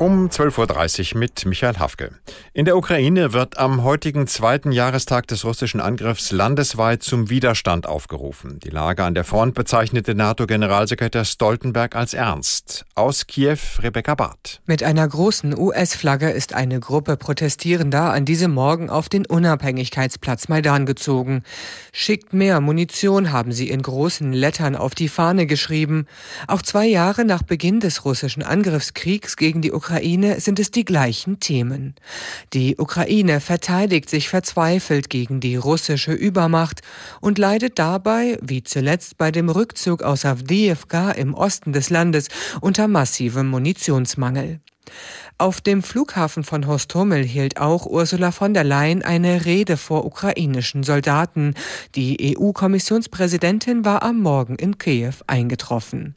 Um 12.30 Uhr mit Michael Hafke. In der Ukraine wird am heutigen zweiten Jahrestag des russischen Angriffs landesweit zum Widerstand aufgerufen. Die Lage an der Front bezeichnete NATO-Generalsekretär Stoltenberg als ernst. Aus Kiew Rebecca Barth. Mit einer großen US-Flagge ist eine Gruppe Protestierender an diesem Morgen auf den Unabhängigkeitsplatz Maidan gezogen. Schickt mehr Munition, haben sie in großen Lettern auf die Fahne geschrieben. Auch zwei Jahre nach Beginn des russischen Angriffskriegs gegen die Ukraine Ukraine sind es die gleichen Themen. Die Ukraine verteidigt sich verzweifelt gegen die russische Übermacht und leidet dabei, wie zuletzt bei dem Rückzug aus Avdiivka im Osten des Landes, unter massivem Munitionsmangel. Auf dem Flughafen von Hostomel hielt auch Ursula von der Leyen eine Rede vor ukrainischen Soldaten. Die EU-Kommissionspräsidentin war am Morgen in Kiew eingetroffen.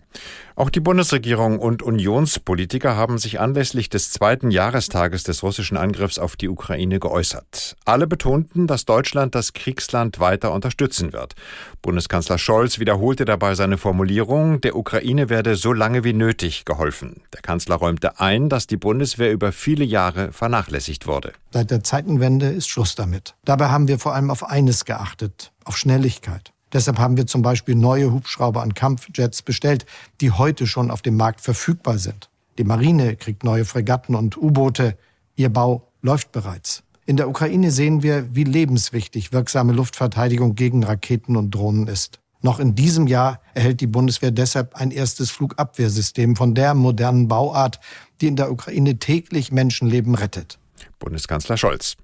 Auch die Bundesregierung und Unionspolitiker haben sich anlässlich des zweiten Jahrestages des russischen Angriffs auf die Ukraine geäußert. Alle betonten, dass Deutschland das Kriegsland weiter unterstützen wird. Bundeskanzler Scholz wiederholte dabei seine Formulierung, der Ukraine werde so lange wie nötig geholfen. Der Kanzler räumte ein, dass die Bundeswehr über viele Jahre vernachlässigt wurde. Seit der Zeitenwende ist Schluss damit. Dabei haben wir vor allem auf eines geachtet, auf Schnelligkeit. Deshalb haben wir zum Beispiel neue Hubschrauber an Kampfjets bestellt, die heute schon auf dem Markt verfügbar sind. Die Marine kriegt neue Fregatten und U-Boote. Ihr Bau läuft bereits. In der Ukraine sehen wir, wie lebenswichtig wirksame Luftverteidigung gegen Raketen und Drohnen ist. Noch in diesem Jahr erhält die Bundeswehr deshalb ein erstes Flugabwehrsystem von der modernen Bauart, die in der Ukraine täglich Menschenleben rettet. Bundeskanzler Scholz.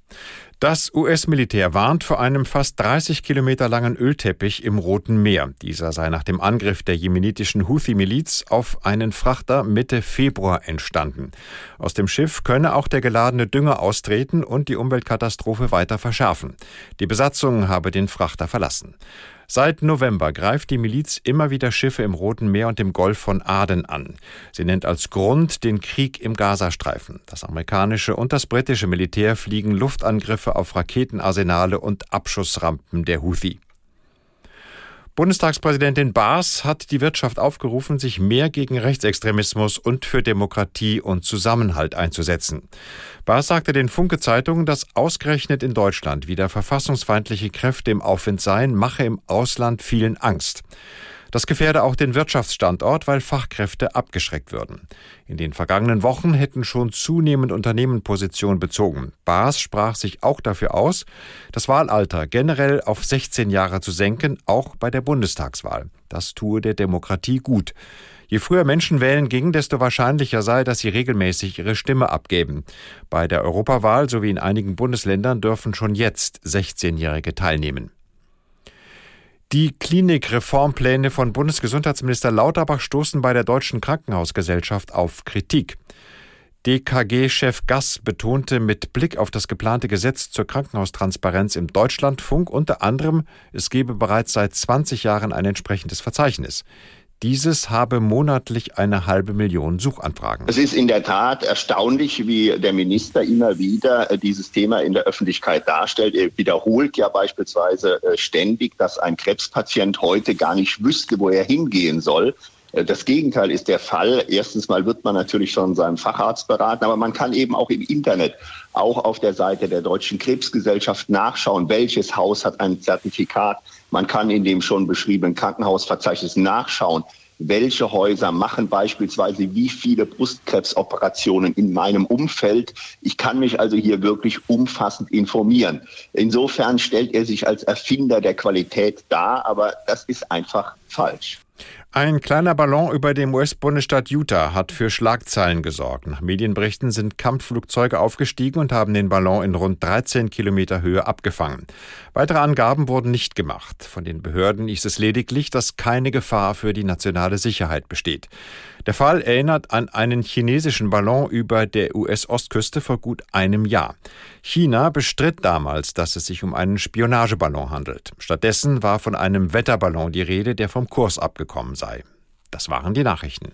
Das US-Militär warnt vor einem fast 30 Kilometer langen Ölteppich im Roten Meer. Dieser sei nach dem Angriff der jemenitischen Houthi-Miliz auf einen Frachter Mitte Februar entstanden. Aus dem Schiff könne auch der geladene Dünger austreten und die Umweltkatastrophe weiter verschärfen. Die Besatzung habe den Frachter verlassen. Seit November greift die Miliz immer wieder Schiffe im Roten Meer und im Golf von Aden an. Sie nennt als Grund den Krieg im Gazastreifen. Das amerikanische und das britische Militär fliegen Luftangriffe auf Raketenarsenale und Abschussrampen der Houthi. Bundestagspräsidentin Baas hat die Wirtschaft aufgerufen, sich mehr gegen Rechtsextremismus und für Demokratie und Zusammenhalt einzusetzen. Baas sagte den Funke Zeitungen, dass ausgerechnet in Deutschland wieder verfassungsfeindliche Kräfte im Aufwind seien, mache im Ausland vielen Angst. Das gefährde auch den Wirtschaftsstandort, weil Fachkräfte abgeschreckt würden. In den vergangenen Wochen hätten schon zunehmend Unternehmen Position bezogen. Baas sprach sich auch dafür aus, das Wahlalter generell auf 16 Jahre zu senken, auch bei der Bundestagswahl. Das tue der Demokratie gut. Je früher Menschen wählen gingen, desto wahrscheinlicher sei, dass sie regelmäßig ihre Stimme abgeben. Bei der Europawahl sowie in einigen Bundesländern dürfen schon jetzt 16-Jährige teilnehmen. Die Klinikreformpläne von Bundesgesundheitsminister Lauterbach stoßen bei der Deutschen Krankenhausgesellschaft auf Kritik. DKG-Chef Gass betonte mit Blick auf das geplante Gesetz zur Krankenhaustransparenz im Deutschlandfunk unter anderem, es gebe bereits seit 20 Jahren ein entsprechendes Verzeichnis. Dieses habe monatlich eine halbe Million Suchanfragen. Es ist in der Tat erstaunlich, wie der Minister immer wieder äh, dieses Thema in der Öffentlichkeit darstellt. Er wiederholt ja beispielsweise äh, ständig, dass ein Krebspatient heute gar nicht wüsste, wo er hingehen soll. Äh, das Gegenteil ist der Fall. Erstens mal wird man natürlich schon seinem Facharzt beraten, aber man kann eben auch im Internet, auch auf der Seite der Deutschen Krebsgesellschaft nachschauen, welches Haus hat ein Zertifikat. Man kann in dem schon beschriebenen Krankenhausverzeichnis nachschauen, welche Häuser machen beispielsweise wie viele Brustkrebsoperationen in meinem Umfeld. Ich kann mich also hier wirklich umfassend informieren. Insofern stellt er sich als Erfinder der Qualität dar, aber das ist einfach falsch. Ein kleiner Ballon über dem US-Bundesstaat Utah hat für Schlagzeilen gesorgt. Nach Medienberichten sind Kampfflugzeuge aufgestiegen und haben den Ballon in rund 13 Kilometer Höhe abgefangen. Weitere Angaben wurden nicht gemacht. Von den Behörden ist es lediglich, dass keine Gefahr für die nationale Sicherheit besteht. Der Fall erinnert an einen chinesischen Ballon über der US-Ostküste vor gut einem Jahr. China bestritt damals, dass es sich um einen Spionageballon handelt. Stattdessen war von einem Wetterballon die Rede, der vom Kurs abgekommen sei. Das waren die Nachrichten.